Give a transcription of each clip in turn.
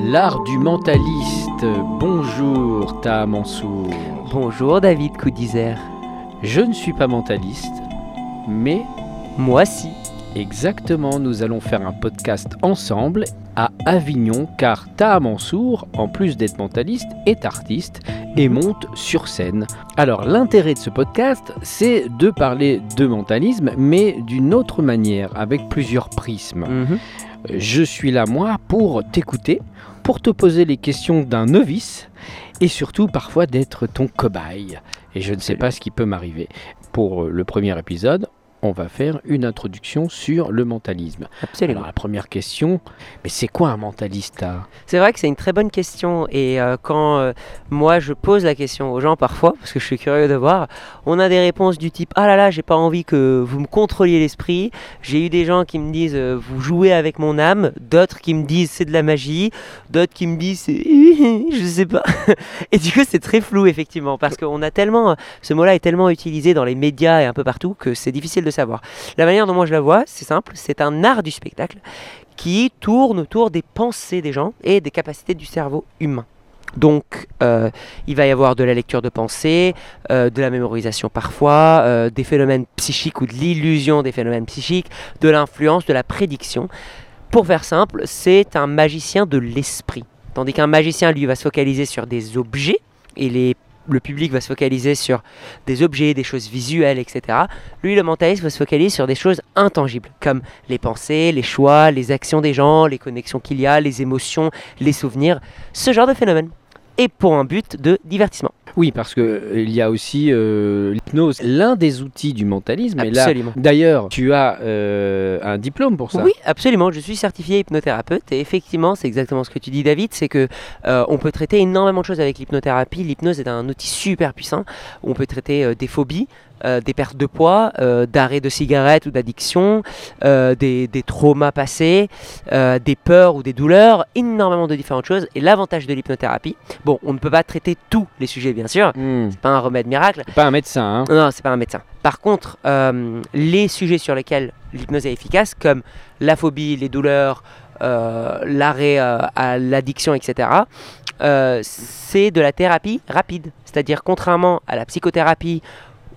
L'art du mentaliste. Bonjour Ta Mansour. Bonjour David Coudizer. Je ne suis pas mentaliste, mais Moi si. exactement, nous allons faire un podcast ensemble à Avignon car Taha Mansour, en plus d'être mentaliste, est artiste et monte sur scène. Alors l'intérêt de ce podcast, c'est de parler de mentalisme, mais d'une autre manière, avec plusieurs prismes. Mhm. Je suis là, moi, pour t'écouter, pour te poser les questions d'un novice et surtout parfois d'être ton cobaye. Et je ne sais pas ce qui peut m'arriver. Pour le premier épisode, on va faire une introduction sur le mentalisme. Absolument. Alors la première question, mais c'est quoi un mentaliste Taha C'est vrai que c'est une très bonne question et euh, quand euh, moi je pose la question aux gens parfois, parce que je suis curieux de voir, on a des réponses du type ah là là j'ai pas envie que vous me contrôliez l'esprit. J'ai eu des gens qui me disent euh, vous jouez avec mon âme, d'autres qui me disent c'est de la magie, d'autres qui me disent c'est je sais pas. et du coup c'est très flou effectivement parce qu'on a tellement ce mot-là est tellement utilisé dans les médias et un peu partout que c'est difficile de savoir. La manière dont moi je la vois, c'est simple, c'est un art du spectacle qui tourne autour des pensées des gens et des capacités du cerveau humain. Donc, euh, il va y avoir de la lecture de pensée, euh, de la mémorisation parfois, euh, des phénomènes psychiques ou de l'illusion des phénomènes psychiques, de l'influence, de la prédiction. Pour faire simple, c'est un magicien de l'esprit. Tandis qu'un magicien, lui, va se focaliser sur des objets et les- le public va se focaliser sur des objets, des choses visuelles, etc. Lui, le mentaliste va se focaliser sur des choses intangibles, comme les pensées, les choix, les actions des gens, les connexions qu'il y a, les émotions, les souvenirs, ce genre de phénomène. Et pour un but de divertissement. Oui, parce que euh, il y a aussi euh, l'hypnose, l'un des outils du mentalisme. Et là, Absolument. d'ailleurs, tu as euh, un diplôme pour ça. Oui, absolument. Je suis certifié hypnothérapeute et effectivement, c'est exactement ce que tu dis, David. C'est que on peut traiter énormément de choses avec l'hypnothérapie. L'hypnose est un outil super puissant. On peut traiter des phobies, euh, des pertes de poids, euh, d'arrêt de cigarette ou d'addiction, euh, des, des traumas passés, des peurs ou des douleurs, énormément de différentes choses. Et l'avantage de l'hypnothérapie, bon, on ne peut pas traiter tous les sujets, bien sûr. Hmm. C'est pas un remède miracle. Pas un médecin, hein. Non, c'est pas un médecin. Par contre, les sujets sur lesquels l'hypnose est efficace, comme la phobie, les douleurs, l'arrêt à l'addiction, etc., c'est de la thérapie rapide. C'est-à-dire, contrairement à la psychothérapie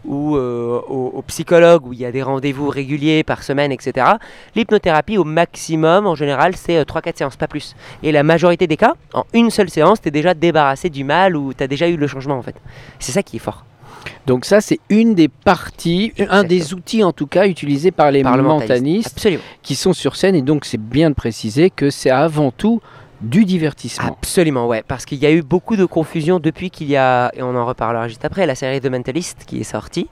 ou euh, au, au psychologue où il y a des rendez-vous réguliers par semaine, etc., l'hypnothérapie, au maximum, en général, c'est 3-4 séances, pas plus. Et la majorité des cas, en une seule séance, tu es déjà débarrassé du mal ou tu as déjà eu le changement, en fait. C'est ça qui est fort. Donc ça, c'est une des parties, un des outils en tout cas utilisés par les Par Absolument. qui sont sur scène. Et donc, c'est bien de préciser que c'est avant tout du divertissement. Absolument, ouais, parce qu'il y a eu beaucoup de confusion depuis qu'il y a, et on en reparlera juste après, la série The Mentalist qui est sortie.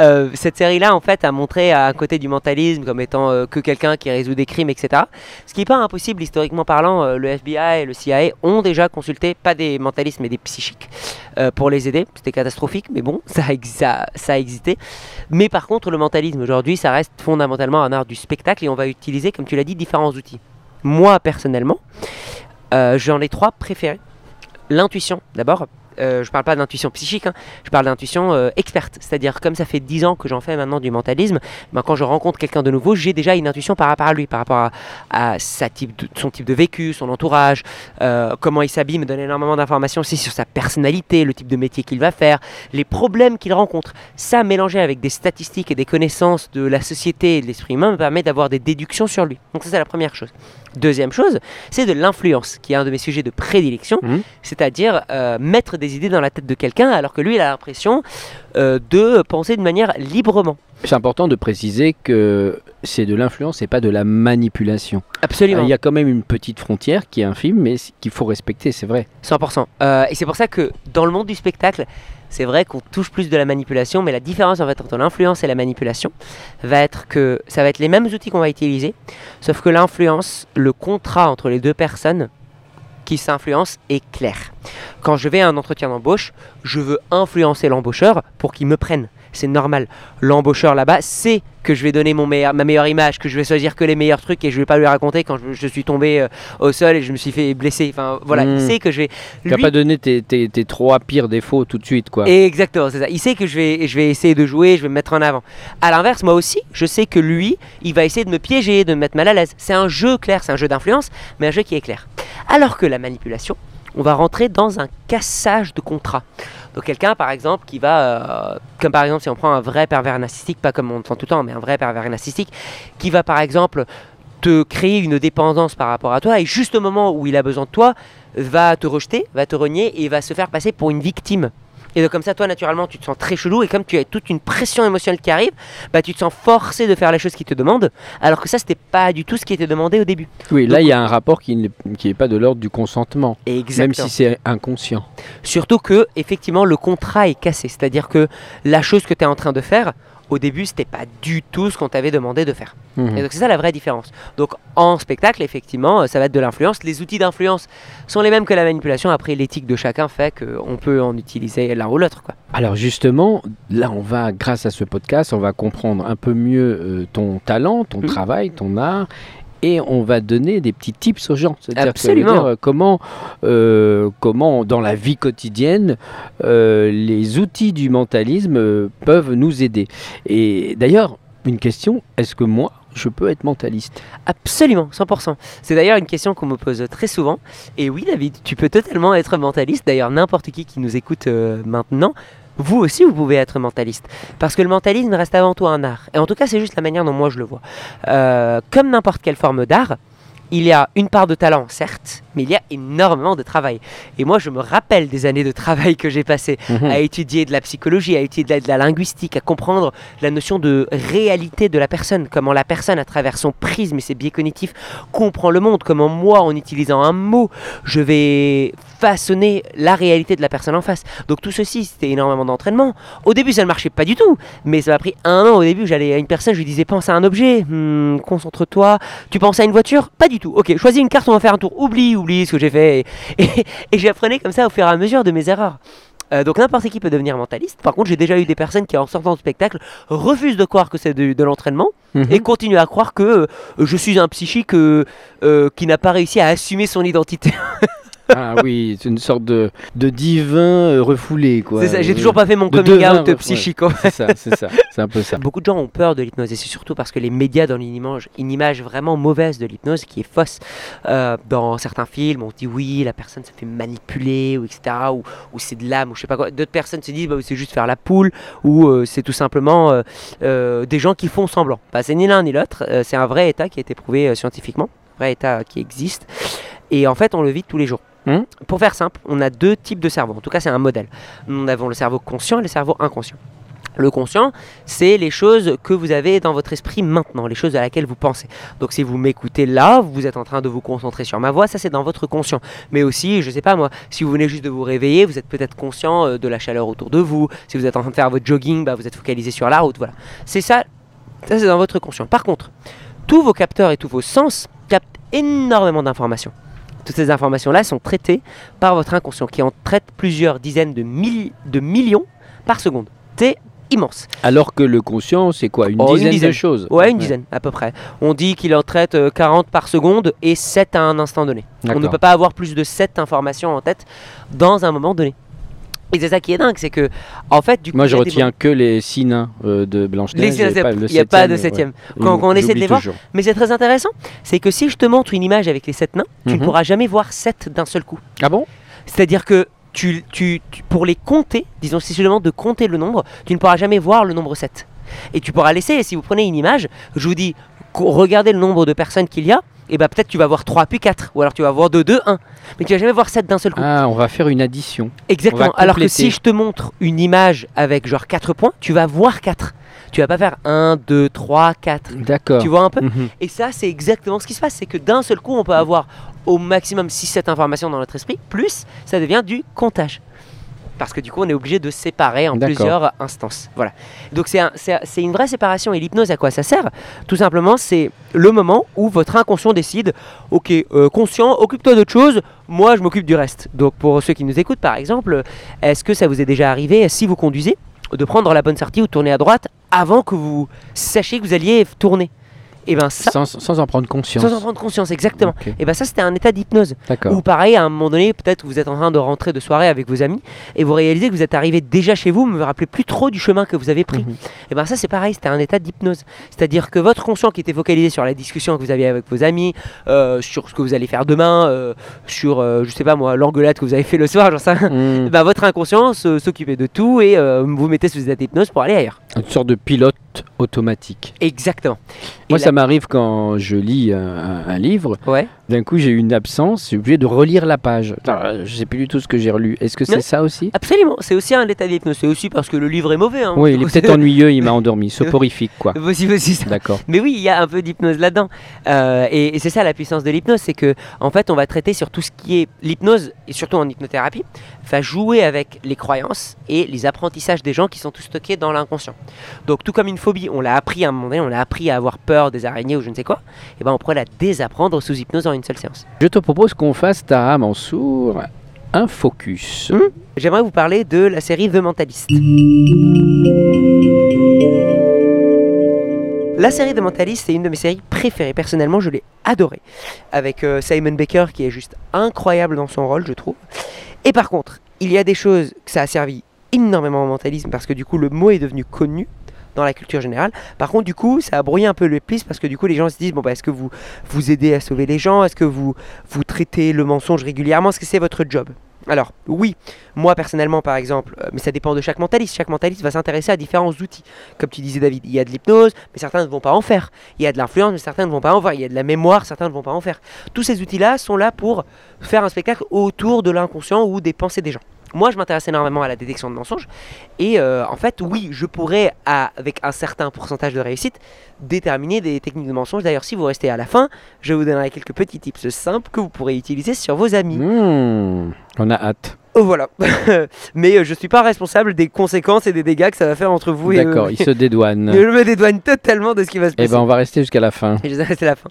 Euh, cette série-là, en fait, a montré à côté du mentalisme comme étant euh, que quelqu'un qui résout des crimes, etc. Ce qui n'est pas impossible, historiquement parlant, euh, le FBI et le CIA ont déjà consulté, pas des mentalistes, mais des psychiques, pour les aider. C'était catastrophique, mais bon, ça, ça a existé. Mais par contre, le mentalisme aujourd'hui, ça reste fondamentalement un art du spectacle et on va utiliser, comme tu l'as dit, différents outils. Moi, personnellement, euh, j'en ai trois préférés. L'intuition, d'abord. Euh, je parle pas d'intuition psychique, hein. je parle d'intuition euh, experte. C'est-à-dire, comme ça fait 10 ans que j'en fais maintenant du mentalisme, ben, quand je rencontre quelqu'un de nouveau, j'ai déjà une intuition par rapport à lui, par rapport à, sa type son type de vécu, son entourage, euh, comment il s'habille, me donne énormément d'informations aussi sur sa personnalité, le type de métier qu'il va faire, les problèmes qu'il rencontre. Ça, mélangé avec des statistiques et des connaissances de la société et de l'esprit humain, me permet d'avoir des déductions sur lui. Donc ça, c'est la première chose. Deuxième chose, c'est de l'influence, qui est un de mes sujets de prédilection, Mhm. c'est-à-dire euh, mettre des idées dans la tête de quelqu'un alors que lui, il a l'impression euh, de penser de manière librement. C'est important de préciser que c'est de l'influence et pas de la manipulation. Absolument. Il y a quand même une petite frontière qui est infime, mais qu'il faut respecter, c'est vrai. 100%. Euh, et c'est pour ça que dans le monde du spectacle, c'est vrai qu'on touche plus de la manipulation, mais la différence en fait entre l'influence et la manipulation va être que ça va être les mêmes outils qu'on va utiliser, sauf que l'influence, le contrat entre les deux personnes qui s'influencent est clair. Quand je vais à un entretien d'embauche, je veux influencer l'embaucheur pour qu'il me prenne. C'est normal. L'embaucheur là-bas sait que je vais donner mon meilleur, ma meilleure image, que je vais choisir que les meilleurs trucs et je vais pas lui raconter quand je, je suis tombé euh, au sol et je me suis fait blesser. Enfin voilà, il sait que je vais. Tu n'as lui- pas donné tes, tes- tes trois pires défauts tout de suite, quoi. Exactement, c'est ça. Il sait que je vais, je vais essayer de jouer, je vais me mettre en avant. À l'inverse, moi aussi, je sais que lui, il va essayer de me piéger, de me mettre mal à l'aise. C'est un jeu clair, c'est un jeu d'influence, mais un jeu qui est clair. Alors que la manipulation, on va rentrer dans un cassage de contrat. Donc quelqu'un, par exemple, qui va, euh, comme par exemple si on prend un vrai pervers narcissique, pas comme on entend tout le temps, mais un vrai pervers narcissique, qui va par exemple te créer une dépendance par rapport à toi, et juste au moment où il a besoin de toi, va te rejeter, va te renier, et va se faire passer pour une victime. Et donc comme ça, toi, naturellement, tu te sens très chelou, et comme tu as toute une pression émotionnelle qui arrive, bah, tu te sens forcé de faire les choses qu'il te demande, alors que ça, c'était pas du tout ce qui était demandé au début. Oui, là, il y a un rapport qui n'est qui est pas de l'ordre du consentement, Et même si c'est inconscient. Surtout que, effectivement, le contrat est cassé. C'est-à-dire que la chose que tu es en train de faire, au début, c'était pas du tout ce qu'on t'avait demandé de faire. Mhm. Et donc, c'est ça la vraie différence. Donc, en spectacle, effectivement, euh, ça va être de l'influence. Les outils d'influence sont les mêmes que la manipulation. Après, l'éthique de chacun fait qu'on peut en utiliser l'un ou l'autre. Alors justement, là, on va, grâce à ce podcast, on va comprendre un peu mieux euh, ton talent, ton Mhm. travail, ton art. Et on va donner des petits tips aux gens. C'est-à-dire euh, comment, euh, comment, dans la vie quotidienne, euh, les outils du mentalisme peuvent nous aider. Et d'ailleurs, une question, est-ce que moi, je peux être mentaliste? Absolument, 100%. C'est d'ailleurs une question qu'on me pose très souvent. Et oui, David, tu peux totalement être mentaliste. D'ailleurs, n'importe qui qui nous écoute maintenant, vous aussi, vous pouvez être mentaliste. Parce que le mentalisme reste avant tout un art. Et en tout cas, c'est juste la manière dont moi je le vois. Euh, comme n'importe quelle forme d'art, il y a une part de talent, certes, mais il y a énormément de travail. Et moi, je me rappelle des années de travail que j'ai passées Mhm. à étudier de la psychologie, à étudier de la, de la linguistique, à comprendre la notion de réalité de la personne, comment la personne, à travers son prisme et ses biais cognitifs, comprend le monde, comment moi, en utilisant un mot, je vais façonner la réalité de la personne en face. Donc tout ceci, c'était énormément d'entraînement. Au début, ça ne marchait pas du tout, mais ça m'a pris un an. Au début, j'allais à une personne, je lui disais pense à un objet, Hmm, concentre-toi. Tu penses à une voiture? Pas du tout. Ok, choisis une carte, on va faire un tour. Oublie, oublie ce que j'ai fait. Et, et- et j'apprenais comme ça au fur et à mesure de mes erreurs. Euh, donc n'importe qui peut devenir mentaliste. Par contre, j'ai déjà eu des personnes qui, en sortant du spectacle, refusent de croire que c'est de, de l'entraînement Mhm. et continuent à croire que euh, je suis un psychique euh, euh, qui n'a pas réussi à assumer son identité. Ah oui, c'est une sorte de, de divin euh, refoulé, quoi. c'est ça, j'ai Euh, toujours pas fait mon de coming out psychique. C'est ça, c'est ça, c'est un peu ça. Beaucoup de gens ont peur de l'hypnose et c'est surtout parce que les médias donnent une image, une image vraiment mauvaise de l'hypnose qui est fausse. Euh, dans certains films, on dit oui, la personne se fait manipuler ou etc. ou, ou c'est de l'âme ou je sais pas quoi. D'autres personnes se disent bah, c'est juste faire la poule ou euh, c'est tout simplement euh, des gens qui font semblant. Bah, c'est ni l'un ni l'autre. c'est un vrai état qui a été prouvé scientifiquement, un vrai état qui existe et en fait on le vit tous les jours. Hmm. Pour faire simple, on a deux types de cerveau. En tout cas, c'est un modèle. Nous avons le cerveau conscient et le cerveau inconscient. Le conscient, c'est les choses que vous avez dans votre esprit maintenant, les choses à laquelle vous pensez. Donc si vous m'écoutez là, vous êtes en train de vous concentrer sur ma voix, ça c'est dans votre conscient. Mais aussi, je sais pas moi, si vous venez juste de vous réveiller, vous êtes peut-être conscient euh, de la chaleur autour de vous. Si vous êtes en train de faire votre jogging, bah, vous êtes focalisé sur la route. Voilà. C'est ça, ça c'est dans votre conscient. Par contre, tous vos capteurs et tous vos sens captent énormément d'informations. Toutes ces informations-là sont traitées par votre inconscient qui en traite plusieurs dizaines de, mille- de millions par seconde. C'est immense. Alors que le conscient, c'est quoi? Une Oh, une dizaine, de choses Ouais, une dizaine à peu près. On dit qu'il en traite euh, 40 par seconde et 7 à un instant donné. On ne peut pas avoir plus de 7 informations en tête dans un moment donné. Et c'est ça qui est dingue, c'est que, en fait, du coup. Moi, je retiens que les six nains euh, de Blanche-Neige. Il n'y a pas de septième, ouais. Quand- quand on essaie de les voir, toujours. Mais c'est très intéressant, c'est que si je te montre une image avec les 7 nains, tu Mhm. ne pourras jamais voir 7 d'un seul coup. Ah bon? C'est-à-dire que tu, tu- tu- pour les compter, disons si je te demande de compter le nombre, tu ne pourras jamais voir le nombre 7. Et tu pourras laisser, si vous prenez une image, je vous dis, regardez le nombre de personnes qu'il y a, et bah peut-être tu vas voir 3 puis 4, ou alors tu vas voir 2, 2, 1. Mais tu vas jamais voir 7 d'un seul coup. Ah, on va faire une addition. Exactement. Alors que si je te montre une image avec genre 4 points, tu vas voir 4. Tu vas pas faire 1, 2, 3, 4. D'accord. Tu vois un peu Mhm. et ça, c'est exactement ce qui se passe. C'est que d'un seul coup, on peut avoir au maximum 6-7 informations dans notre esprit, plus ça devient du comptage. Parce que du coup, on est obligé de séparer en plusieurs instances. Voilà. Donc c'est un- c'est c'est une vraie séparation. Et l'hypnose, à quoi ça sert? Tout simplement, c'est le moment où votre inconscient décide, ok, euh, conscient, occupe-toi d'autre chose, moi je m'occupe du reste. Donc pour ceux qui nous écoutent, par exemple, est-ce que ça vous est déjà arrivé, si vous conduisez, de prendre la bonne sortie ou tourner à droite avant que vous sachiez que vous alliez tourner? Et ben ça, Sans, sans en prendre conscience. sans en prendre conscience, exactement. Et ben ça, c'était un état d'hypnose. Ou pareil, à un moment donné, peut-être que vous êtes en train de rentrer de soirée avec vos amis et vous réalisez que vous êtes arrivé déjà chez vous, mais vous vous rappelez plus trop du chemin que vous avez pris. Mhm. Et ben ça, c'est pareil, c'était un état d'hypnose. C'est-à-dire que votre conscient qui était focalisé sur la discussion que vous aviez avec vos amis, euh, sur ce que vous allez faire demain, euh, sur, euh, je sais pas moi, l'engueulade que vous avez fait le soir, rien. Mhm. Eh ben, votre inconscient s'occupait de tout et euh, vous mettez sous état d'hypnose pour aller ailleurs. Une sorte de pilote automatique. Exactement. Moi, Et ça m'arrive quand je lis un, un- livre, Ouais. D'un coup j'ai une absence, suis obligé de relire la page. Alors, je sais plus du tout ce que j'ai relu. Est-ce que c'est ça aussi? Absolument. C'est aussi un état d'hypnose. C'est aussi parce que le livre est mauvais. Hein. Oui, il est peut-être ennuyeux, il m'a endormi. Soporifique, quoi. Aussi ça. D'accord. Mais oui, il y a un peu d'hypnose là-dedans. Euh, et et c'est ça la puissance de l'hypnose, c'est que en fait, on va traiter sur tout ce qui est l'hypnose et surtout en hypnothérapie, va jouer avec les croyances et les apprentissages des gens qui sont tous stockés dans l'inconscient. Donc tout comme une phobie, on l'a appris à un moment donné, on l'a appris à avoir peur des araignées ou je ne sais quoi, et ben on pourrait la désapprendre sous hypnose en une seule séance. Je te propose qu'on fasse Taha Mansour un focus. Hmm. J'aimerais vous parler de la série The Mentalist. La série The Mentalist, c'est une de mes séries préférées. Personnellement, je l'ai adorée. Avec euh, Simon Baker qui est juste incroyable dans son rôle, je trouve. Et par contre, il y a des choses que ça a servi énormément au mentalisme parce que du coup, le mot est devenu connu dans la culture générale. Par contre, du coup, ça a brouillé un peu le plis parce que du coup, les gens se disent bon, bah, est-ce que vous vous aidez à sauver les gens? Est-ce que vous vous traitez le mensonge régulièrement? Est-ce que c'est votre job? Alors oui, moi personnellement par exemple, euh, mais ça dépend de chaque mentaliste. Chaque mentaliste va s'intéresser à différents outils. Comme tu disais David, il y a de l'hypnose, mais certains ne vont pas en faire. Il y a de l'influence, mais certains ne vont pas en faire. Il y a de la mémoire, certains ne vont pas en faire. Tous ces outils-là sont là pour faire un spectacle autour de l'inconscient ou des pensées des gens. Moi, je m'intéresse énormément à la détection de mensonges. Et euh, en fait, oui, je pourrais, avec un certain pourcentage de réussite, déterminer des techniques de mensonge. D'ailleurs, si vous restez à la fin, je vous donnerai quelques petits tips simples que vous pourrez utiliser sur vos amis. Hmm, on a hâte. Oh, voilà. Mais euh, je suis pas responsable des conséquences et des dégâts que ça va faire entre vous et. D'accord, il se dédouane. Je me dédouane totalement de ce qui va se Eh passer. ben, on va rester jusqu'à la fin. Je sais, c'est la fin.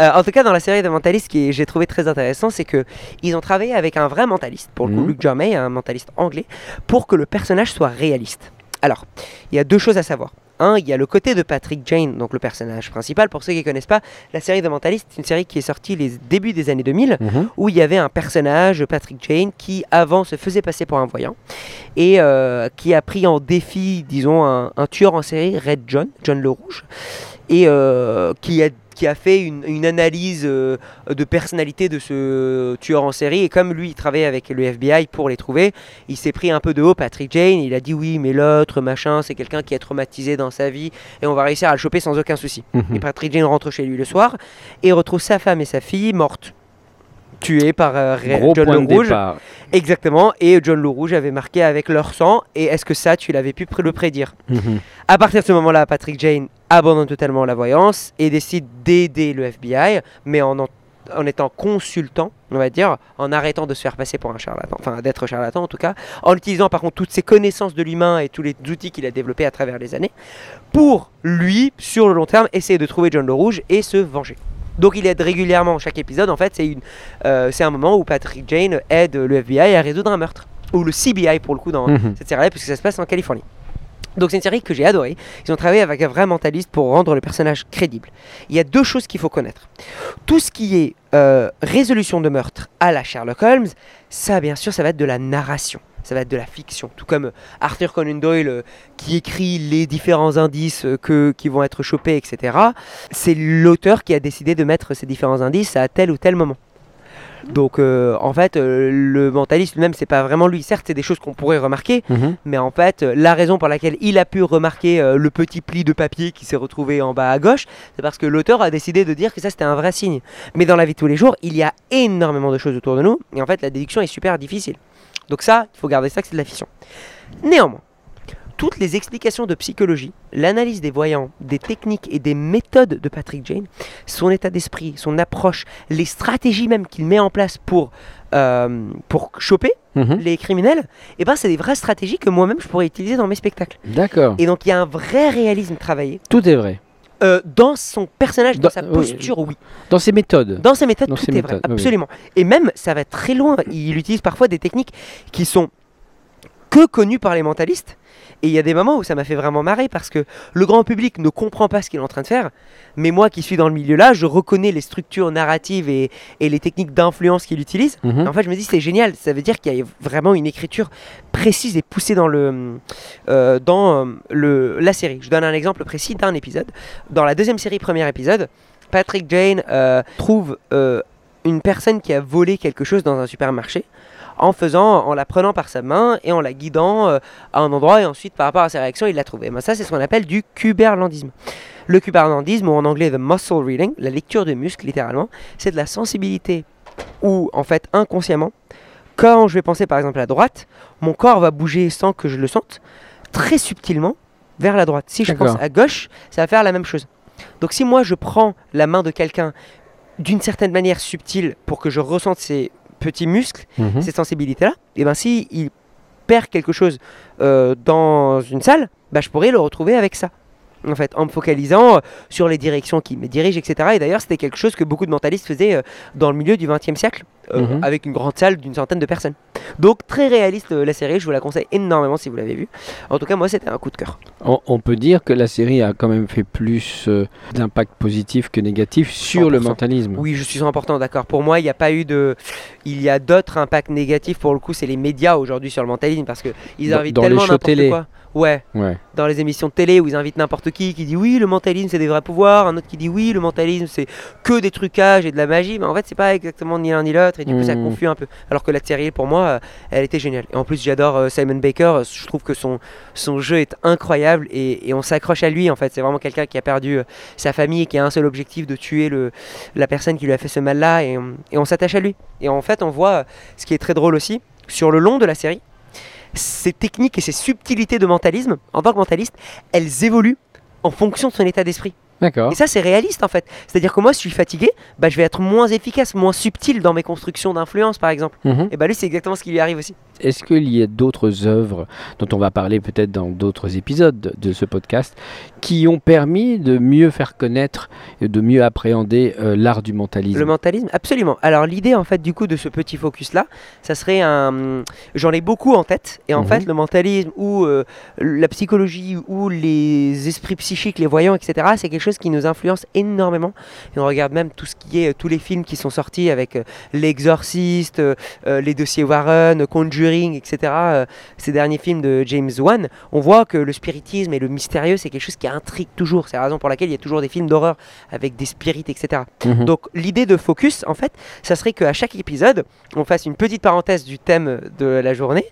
Euh, en tout cas, dans la série de Mentalist, ce que j'ai trouvé très intéressant, c'est que ils ont travaillé avec un vrai mentaliste, pour le coup, Mhm. Luke un mentaliste anglais, pour que le personnage soit réaliste. Alors, il y a deux choses à savoir. Il y a le côté de Patrick Jane, donc le personnage principal. Pour ceux qui ne connaissent pas, la série de Mentalist, c'est une série qui est sortie les débuts des années 2000 Mhm. où il y avait un personnage, Patrick Jane, qui avant se faisait passer pour un voyant et euh, qui a pris en défi, disons, un, un tueur en série, Red John, John le Rouge, et euh, qui a qui a fait une, une analyse euh, de personnalité de ce tueur en série et comme lui il travaillait avec le FBI pour les trouver il s'est pris un peu de haut Patrick Jane il a dit oui mais l'autre machin c'est quelqu'un qui est traumatisé dans sa vie et on va réussir à le choper sans aucun souci Mhm. et Patrick Jane rentre chez lui le soir et retrouve sa femme et sa fille mortes. Tuées par euh, Gros John point le de Rouge. départ. Exactement. Et John le Rouge avait marqué avec leur sang. Et est-ce que ça, tu l'avais pu le prédire Mhm. À partir de ce moment-là, Patrick Jane abandonne totalement la voyance et décide d'aider le FBI, mais en, en, en étant consultant, on va dire, en arrêtant de se faire passer pour un charlatan, enfin d'être charlatan en tout cas, en utilisant par contre toutes ses connaissances de l'humain et tous les outils qu'il a développés à travers les années, pour lui, sur le long terme, essayer de trouver John le Rouge et se venger. Donc il aide régulièrement chaque épisode. En fait, c'est une, euh, c'est un moment où Patrick Jane aide le FBI à résoudre un meurtre, ou le CBI pour le coup dans Mhm. cette série-là, puisque ça se passe en Californie. Donc c'est une série que j'ai adorée. Ils ont travaillé avec un vrai mentaliste pour rendre le personnage crédible. Il y a deux choses qu'il faut connaître. Tout ce qui est euh, résolution de meurtre à la Sherlock Holmes, ça bien sûr, ça va être de la narration. Ça va être de la fiction. Tout comme Arthur Conan Doyle euh, qui écrit les différents indices euh, que, qui vont être chopés, etc. C'est l'auteur qui a décidé de mettre ces différents indices à tel ou tel moment. Donc euh, en fait, euh, le mentaliste lui-même, c'est pas vraiment lui. Certes, c'est des choses qu'on pourrait remarquer, Mhm. mais en fait, euh, la raison pour laquelle il a pu remarquer le petit pli de papier qui s'est retrouvé en bas à gauche, c'est parce que l'auteur a décidé de dire que ça c'était un vrai signe. Mais dans la vie de tous les jours, il y a énormément de choses autour de nous, et en fait, la déduction est super difficile. Donc ça, il faut garder ça que c'est de la fiction. Néanmoins, toutes les explications de psychologie, l'analyse des voyants, des techniques et des méthodes de Patrick Jane, son état d'esprit, son approche, les stratégies même qu'il met en place pour, euh, pour choper Mhm. les criminels, et ben c'est des vraies stratégies que moi-même je pourrais utiliser dans mes spectacles. D'accord. Et donc il y a un vrai réalisme travaillé Tout est vrai. Euh, dans son personnage, dans, Dans- sa posture, oui. Dans ses méthodes. Dans ses méthodes, Dans tout ses est méthodes, vrai, oui. absolument. Et même, ça va très loin. Il utilise parfois des techniques qui sont que connues par les mentalistes Et il y a des moments où ça m'a fait vraiment marrer parce que le grand public ne comprend pas ce qu'il est en train de faire, mais moi qui suis dans le milieu là, je reconnais les structures narratives et, et les techniques d'influence qu'il utilise. Mhm. En fait, je me dis c'est génial, ça veut dire qu'il y a vraiment une écriture précise et poussée dans, le, euh, dans euh, le, la série. Je donne un exemple précis d'un épisode. Dans la deuxième série, premier épisode, Patrick Jane euh, trouve euh, une personne qui a volé quelque chose dans un supermarché en faisant, en la prenant par sa main et en la guidant euh, à un endroit et ensuite par rapport à sa réaction il l'a trouvé. Ben, ça c'est ce qu'on appelle du cuberlandisme. Le cuberlandisme ou en anglais the muscle reading, la lecture de muscles littéralement, c'est de la sensibilité où en fait inconsciemment, quand je vais penser par exemple à droite, mon corps va bouger sans que je le sente très subtilement vers la droite. Si je pense à gauche, ça va faire la même chose. Donc si moi je prends la main de quelqu'un d'une certaine manière subtile pour que je ressente ces petits muscles, Mhm. cette sensibilité-là, et ben si il perd quelque chose euh, dans une salle, bah, je pourrais le retrouver avec ça. En fait, en me focalisant euh, sur les directions qui me dirigent, etc. Et d'ailleurs, c'était quelque chose que beaucoup de mentalistes faisaient euh, dans le milieu du XXe siècle, euh, Mhm. avec une grande salle d'une centaine de personnes. Donc, très réaliste la série, je vous la conseille énormément si vous l'avez vue. En tout cas, moi, c'était un coup de cœur. On, on peut dire que la série a quand même fait plus euh, d'impact positif que négatif sur le 100%. mentalisme. Oui, je suis 100% d'accord. Pour moi, il n'y a pas eu de. Il y a d'autres impacts négatifs. Pour le coup, c'est les médias aujourd'hui sur le mentalisme parce qu'ils invitent dans tellement n'importe quoi. Ouais, Ouais. dans les émissions de télé où ils invitent n'importe qui, qui dit oui, le mentalisme c'est des vrais pouvoirs, un autre qui dit oui, le mentalisme c'est que des trucages et de la magie, mais en fait c'est pas exactement ni l'un ni l'autre et du coup ça Mhm. confuse un peu. Alors que la série pour moi, euh, elle était géniale. Et en plus j'adore euh, Simon Baker, euh, je trouve que son, son jeu est incroyable et, et on s'accroche à lui en fait. C'est vraiment quelqu'un qui a perdu sa famille et qui a un seul objectif de tuer le, la personne qui lui a fait ce mal là et, on- et on s'attache à lui. Et en fait on voit ce qui est très drôle aussi, sur le long de la série, ces techniques et ces subtilités de mentalisme, en tant que mentaliste, elles évoluent en fonction de son état d'esprit. D'accord. Et ça, c'est réaliste en fait. C'est-à-dire que moi, si je suis fatigué, bah, je vais être moins efficace, moins subtil dans mes constructions d'influence, par exemple. Mhm. Et bah lui, c'est exactement ce qui lui arrive aussi. Est-ce qu'il y a d'autres œuvres dont on va parler peut-être dans d'autres épisodes de- ce podcast qui ont permis de mieux faire connaître et de mieux appréhender euh, l'art du mentalisme? Le mentalisme, absolument. Alors l'idée en fait du coup de ce petit focus là, ça serait un, j'en ai beaucoup en tête. Et en Mhm. fait le mentalisme ou euh, la psychologie ou les esprits psychiques, les voyants, etc. C'est quelque chose qui nous influence énormément. Et on regarde même tout ce qui est euh, tous les films qui sont sortis avec euh, l'exorciste, euh, les dossiers Warren, Conjuring, etc. ces derniers films de James Wan, on voit que le spiritisme et le mystérieux c'est quelque chose qui intrigue toujours. C'est la raison pour laquelle il y a toujours des films d'horreur avec des spirites, etc. Mhm. Donc l'idée de focus, en fait, ça serait qu'à chaque épisode, on fasse une petite parenthèse du thème de la journée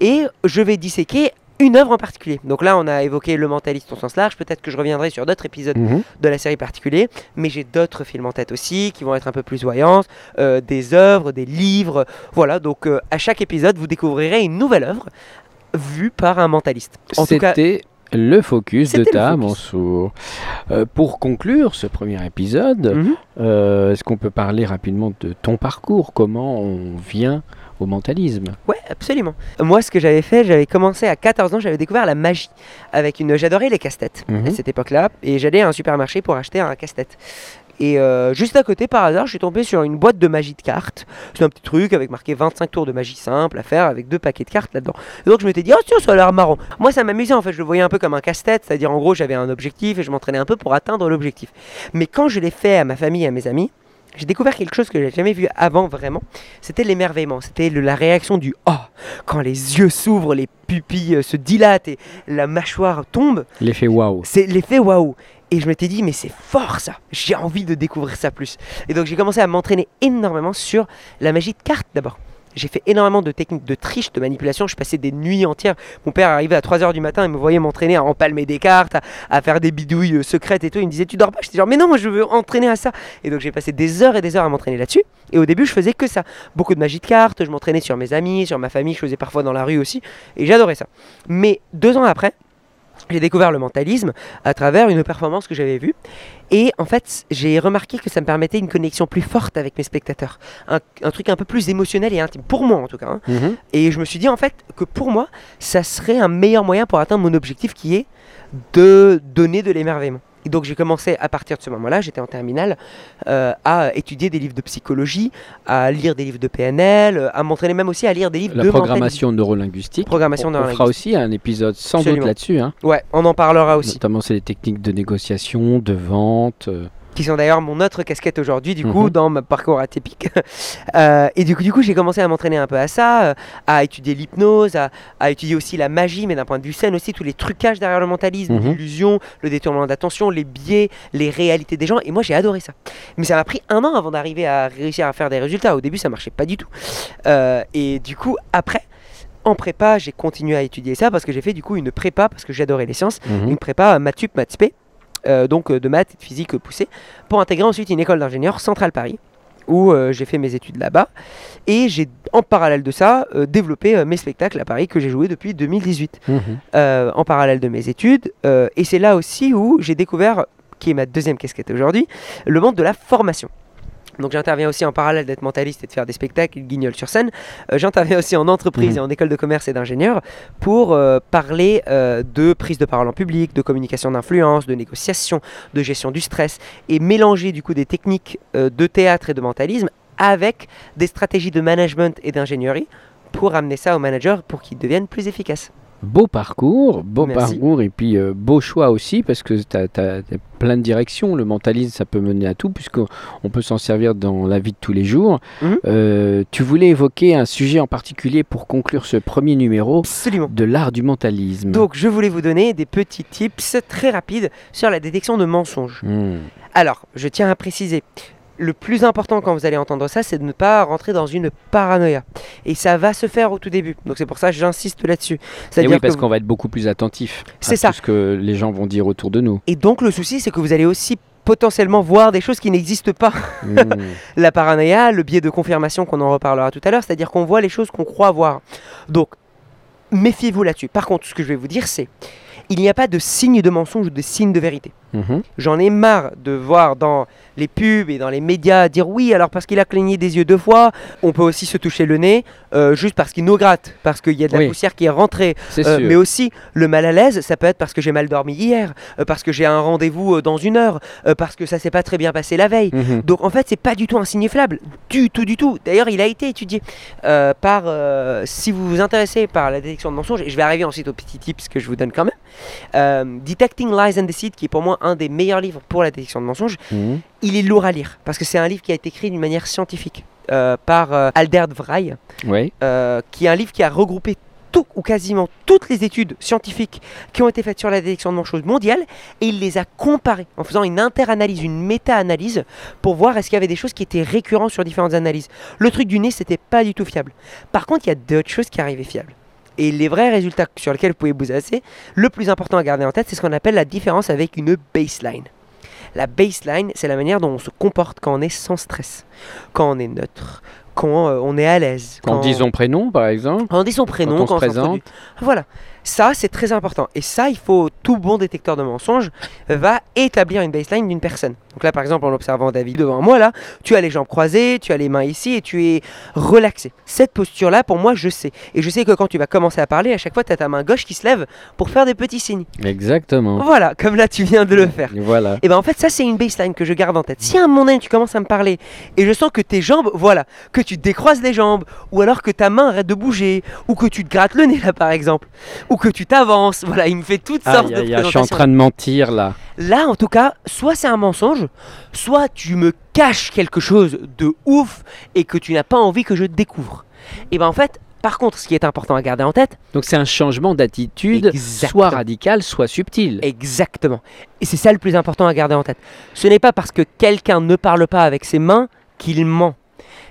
et je vais disséquer une œuvre en particulier. Donc là, on a évoqué le mentaliste au sens large. Peut-être que je reviendrai sur d'autres épisodes Mhm. de la série particulier, mais j'ai d'autres films en tête aussi qui vont être un peu plus voyants, euh, des œuvres, des livres. Voilà, donc euh, à chaque épisode, vous découvrirez une nouvelle œuvre vue par un mentaliste. En tout cas, C'était le focus de ta. Mansour. Euh, pour conclure ce premier épisode, Mhm. est-ce qu'on peut parler rapidement de ton parcours? Comment on vient au mentalisme Ouais, absolument. Moi, ce que j'avais fait, j'avais commencé à 14 ans, j'avais découvert la magie avec une. J'adorais les casse-têtes Mhm. à cette époque-là, et j'allais à un supermarché pour acheter un casse-tête. Et euh, juste à côté, par hasard, je suis tombé sur une boîte de magie de cartes. C'est un petit truc avec marqué 25 tours de magie simple à faire avec deux paquets de cartes là-dedans. Et donc je m'étais dit, oh tiens, ça a l'air marrant. Moi, ça m'amusait en fait, je le voyais un peu comme un casse-tête, c'est-à-dire en gros, j'avais un objectif et je m'entraînais un peu pour atteindre l'objectif. Mais quand je l'ai fait à ma famille et à mes amis, j'ai découvert quelque chose que j'avais jamais vu avant vraiment. C'était l'émerveillement, c'était la réaction du oh quand les yeux s'ouvrent, les pupilles euh, se dilatent et la mâchoire tombe. L'effet waouh. C'est l'effet waouh. Et je m'étais dit, mais c'est fort ça, j'ai envie de découvrir ça plus. Et donc j'ai commencé à m'entraîner énormément sur la magie de cartes d'abord. J'ai fait énormément de techniques de triche, de manipulation. Je passais des nuits entières. Mon père arrivait à 3h du matin et me voyait m'entraîner à empalmer des cartes, à, faire des bidouilles euh, secrètes et tout. Il me disait, tu dors pas? J'étais genre, mais non, je veux entraîner à ça. Et donc j'ai passé des heures et des heures à m'entraîner là-dessus. Et au début, je faisais que ça. Beaucoup de magie de cartes. Je m'entraînais sur mes amis, sur ma famille. Je faisais parfois dans la rue aussi. Et j'adorais ça. Mais deux ans après, j'ai découvert le mentalisme à travers une performance que j'avais vue. Et en fait, j'ai remarqué que ça me permettait une connexion plus forte avec mes spectateurs. Un, un truc un peu plus émotionnel et intime, pour moi en tout cas. hein. Mhm. Et je me suis dit en fait que pour moi, ça serait un meilleur moyen pour atteindre mon objectif qui est de donner de l'émerveillement. Et donc j'ai commencé à partir de ce moment-là, j'étais en terminale, euh, à étudier des livres de psychologie, à lire des livres de PNL, à m'entraîner même aussi à lire des livres La de programmation neurolinguistique. Programmation on, on fera neurolinguistique. aussi un épisode sans Absolument. doute là-dessus. Hein. Ouais, on en parlera aussi. Notamment, c'est les techniques de négociation, de vente. euh, qui sont d'ailleurs mon autre casquette aujourd'hui, du coup, Mhm. dans mon parcours atypique. Euh, et du coup, du coup j'ai commencé à m'entraîner un peu à ça, euh, à étudier l'hypnose, à, à étudier aussi la magie, mais d'un point de vue sain aussi, tous les trucages derrière le mentalisme, Mhm. l'illusion, le détournement d'attention, les biais, les réalités des gens. Et moi, j'ai adoré ça. Mais ça m'a pris un an avant d'arriver à réussir à faire des résultats. Au début, ça marchait pas du tout. Euh, et du coup, après, en prépa, j'ai continué à étudier ça parce que j'ai fait du coup une prépa parce que j'adorais les sciences mhm. une prépa Mathup Matspé, euh, donc euh, de maths et de physique poussée, pour intégrer ensuite une école d'ingénieur Centrale Paris, où euh, j'ai fait mes études là-bas. Et j'ai, en parallèle de ça, euh, développé mes spectacles à Paris que j'ai joué depuis 2018, Mhm. en parallèle de mes études. et c'est là aussi où j'ai découvert, qui est ma deuxième casquette aujourd'hui, le monde de la formation. Donc j'interviens aussi en parallèle d'être mentaliste et de faire des spectacles, guignol sur scène. Euh, j'interviens aussi en entreprise Mhm. et en école de commerce et d'ingénieur pour euh, parler euh, de prise de parole en public, de communication d'influence, de négociation, de gestion du stress et mélanger du coup des techniques de théâtre et de mentalisme avec des stratégies de management et d'ingénierie pour amener ça aux managers pour qu'ils deviennent plus efficaces. Beau parcours, beau Merci. parcours et puis euh, beau choix aussi parce que tu as, plein de directions. Le mentalisme, ça peut mener à tout puisqu'on peut s'en servir dans la vie de tous les jours. Mhm. Euh, tu voulais évoquer un sujet en particulier pour conclure ce premier numéro Absolument. de l'art du mentalisme. Donc je voulais vous donner des petits tips très rapides sur la détection de mensonges. Hmm. Alors, je tiens à préciser, le plus important quand vous allez entendre ça, c'est de ne pas rentrer dans une paranoïa. Et ça va se faire au tout début. Donc c'est pour ça que j'insiste là-dessus. Et C'est-à-dire oui, parce qu'on va être beaucoup plus attentif à C'est ça. tout ce que les gens vont dire autour de nous. Et donc le souci, c'est que vous allez aussi potentiellement voir des choses qui n'existent pas. Hmm. La paranoïa, le biais de confirmation qu'on en reparlera tout à l'heure, c'est-à-dire qu'on voit les choses qu'on croit voir. Donc, méfiez-vous là-dessus. Par contre, ce que je vais vous dire, c'est il n'y a pas de signe de mensonge ou de signe de vérité. Mhm. J'en ai marre de voir dans les pubs et dans les médias dire oui, alors parce qu'il a cligné des yeux deux fois, on peut aussi se toucher le nez euh, juste parce qu'il nous gratte, parce qu'il y a de la Oui. poussière qui est rentrée. Euh, mais aussi, le mal à l'aise, ça peut être parce que j'ai mal dormi hier, euh, parce que j'ai un rendez-vous dans une heure, parce que ça s'est pas très bien passé la veille. Mhm. Donc en fait, c'est pas du tout insignifiable, du tout, du tout. D'ailleurs, il a été étudié par, si vous vous intéressez par la détection de mensonges, et je vais arriver ensuite aux petits tips que je vous donne quand même. Euh, Detecting Lies and Deceit, qui est pour moi un des meilleurs livres pour la détection de mensonges, Mhm. il est lourd à lire parce que c'est un livre qui a été écrit d'une manière scientifique euh, par euh, Albert Vrij, euh, qui est un livre qui a regroupé tout ou quasiment toutes les études scientifiques qui ont été faites sur la détection de mensonges mondiale et il les a comparées en faisant une interanalyse, une méta-analyse pour voir est-ce qu'il y avait des choses qui étaient récurrentes sur différentes analyses. Le truc du nez, c'était pas du tout fiable. Par contre, il y a d'autres choses qui arrivaient fiables. Et les vrais résultats sur lesquels vous pouvez vous baser, le plus important à garder en tête, c'est ce qu'on appelle la différence avec une baseline. La baseline, c'est la manière dont on se comporte quand on est sans stress, quand on est neutre, quand euh, on est à l'aise. Quand on dit son prénom, par exemple. Quand on dit son prénom, Quand on quand, se on s'introduit. Voilà. Ça, c'est très important. Et ça, il faut, tout bon détecteur de mensonges va établir une baseline d'une personne. Donc là, par exemple, en observant David devant moi, là, tu as les jambes croisées, tu as les mains ici et tu es relaxé. Cette posture-là, pour moi, je sais. Et je sais que quand tu vas commencer à parler, à chaque fois, tu as ta main gauche qui se lève pour faire des petits signes. Exactement. Voilà, comme là, tu viens de le faire. Voilà. Et ben en fait ça c'est une baseline que je garde en tête. Si à un moment donné tu commences à me parler et je sens que tes jambes, voilà, que tu décroises les jambes, ou alors que ta main arrête de bouger, ou que tu te grattes le nez là par exemple, ou que tu t'avances, voilà, il me fait toutes sortes de aïe, aïe, je suis en train de mentir là. Là en tout cas, soit c'est un mensonge, soit tu me caches quelque chose de ouf et que tu n'as pas envie que je découvre. Et ben en fait, par contre, ce qui est important à garder en tête, Donc c'est un changement d'attitude, soit radical, soit subtil. Exactement. Et c'est ça le plus important à garder en tête. Ce n'est pas parce que quelqu'un ne parle pas avec ses mains qu'il ment.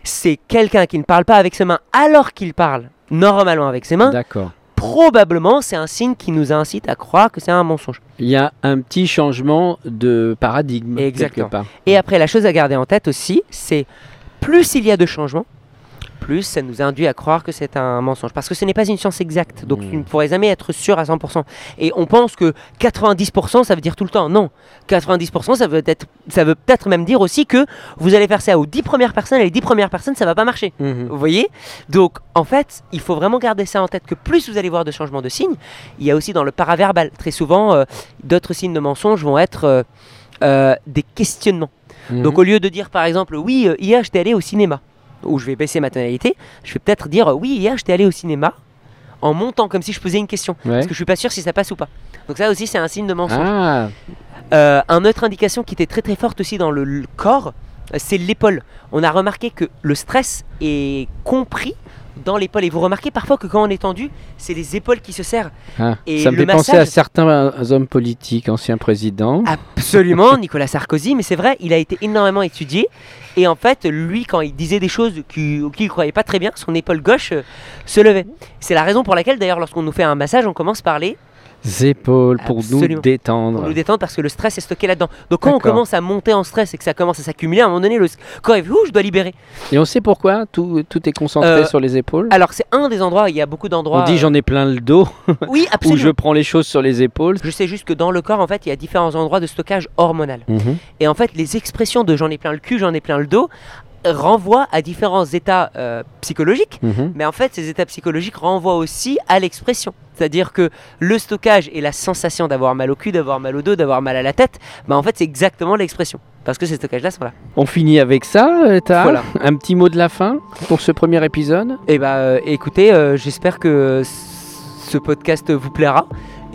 C'est quelqu'un qui ne parle pas avec ses mains alors qu'il parle normalement avec ses mains. D'accord. Probablement, c'est un signe qui nous incite à croire que c'est un mensonge. Il y a un petit changement de paradigme Exactement. quelque part. Et après, la chose à garder en tête aussi, c'est plus il y a de changements, plus, ça nous induit à croire que c'est un mensonge. Parce que ce n'est pas une science exacte, donc Mm. tu ne pourrais jamais être sûr à 100%. Et on pense que 90%, ça veut dire tout le temps. Non, 90%, ça veut être, ça veut peut-être même dire aussi que vous allez faire ça aux 10 premières personnes, et les 10 premières personnes, ça va pas marcher. Mhm. Vous voyez? Donc, en fait, il faut vraiment garder ça en tête que plus vous allez voir de changements de signes, il y a aussi dans le paraverbal, très souvent, euh, d'autres signes de mensonge vont être euh, euh, des questionnements. Mhm. Donc, au lieu de dire par exemple, oui, hier j'étais allé au cinéma, ou je vais baisser ma tonalité, je vais peut-être dire, euh, oui, hier j'étais allé au cinéma, en montant comme si je posais une question. Ouais. Parce que je suis pas sûr si ça passe ou pas. Donc, ça aussi, c'est un signe de mensonge. Ah, Euh, un autre indication qui était très très forte aussi dans le, le corps, euh, c'est l'épaule. On a remarqué que le stress est compris dans l'épaule. Et vous remarquez parfois que quand on est tendu, c'est les épaules qui se serrent. ah. Et ça me fait penser à certains hommes politiques, anciens présidents. Absolument, Nicolas Sarkozy, mais c'est vrai, il a été énormément étudié. Et en fait, lui, quand il disait des choses auxquelles il croyait pas très bien, son épaule gauche euh, se levait. C'est la raison pour laquelle, d'ailleurs, lorsqu'on nous fait un massage, on commence par les épaules pour nous détendre. pour nous détendre parce que le stress est stocké là-dedans. Donc quand on commence à monter en stress et que ça commence à s'accumuler, à un moment donné, le corps est je dois libérer. Et on sait pourquoi tout, tout est concentré Euh, sur les épaules. Alors c'est un des endroits, il y a beaucoup d'endroits. on dit euh, j'en ai plein le dos, Oui, ou absolument. je prends les choses sur les épaules. Je sais juste que dans le corps, en fait, il y a différents endroits de stockage hormonal. Mhm. Et en fait, les expressions de j'en ai plein le cul, j'en ai plein le dos renvoient à différents états euh, psychologiques. Mhm. Mais en fait, ces états psychologiques renvoient aussi à l'expression. C'est-à-dire que le stockage et la sensation d'avoir mal au cul, d'avoir mal au dos, d'avoir mal à la tête, bah en fait, c'est exactement l'expression. Parce que ces stockages-là sont là. On finit avec ça, euh, Voilà. Un petit mot de la fin pour ce premier épisode? Et bah euh, écoutez, euh, j'espère que ce podcast vous plaira.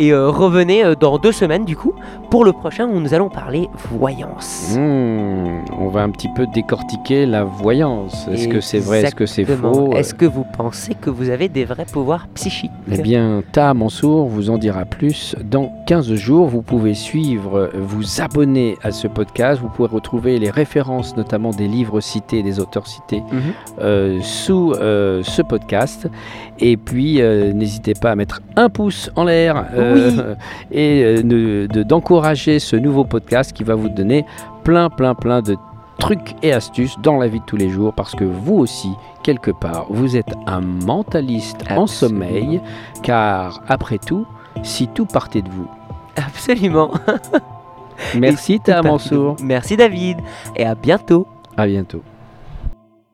Et euh, revenez euh, dans deux semaines du coup pour le prochain où nous allons parler voyance. Hmm, On va un petit peu décortiquer la voyance. Est-ce que c'est vrai, est-ce que c'est faux Est-ce que vous pensez que vous avez des vrais pouvoirs psychiques? Eh bien, Taha Mansour vous en dira plus dans 15 jours. Vous pouvez suivre, euh, vous abonner à ce podcast. Vous pouvez retrouver les références, notamment des livres cités, des auteurs cités, Mhm. euh, sous euh, ce podcast. Et puis, euh, n'hésitez pas à mettre un pouce en l'air euh, et euh, de- de- d'encourager ce nouveau podcast qui va vous donner plein, plein, plein de trucs et astuces dans la vie de tous les jours parce que vous aussi, quelque part, vous êtes un mentaliste en sommeil car, après tout, si tout partait de vous. Absolument. Merci Taha Mansour. Merci David. Et à bientôt. À bientôt.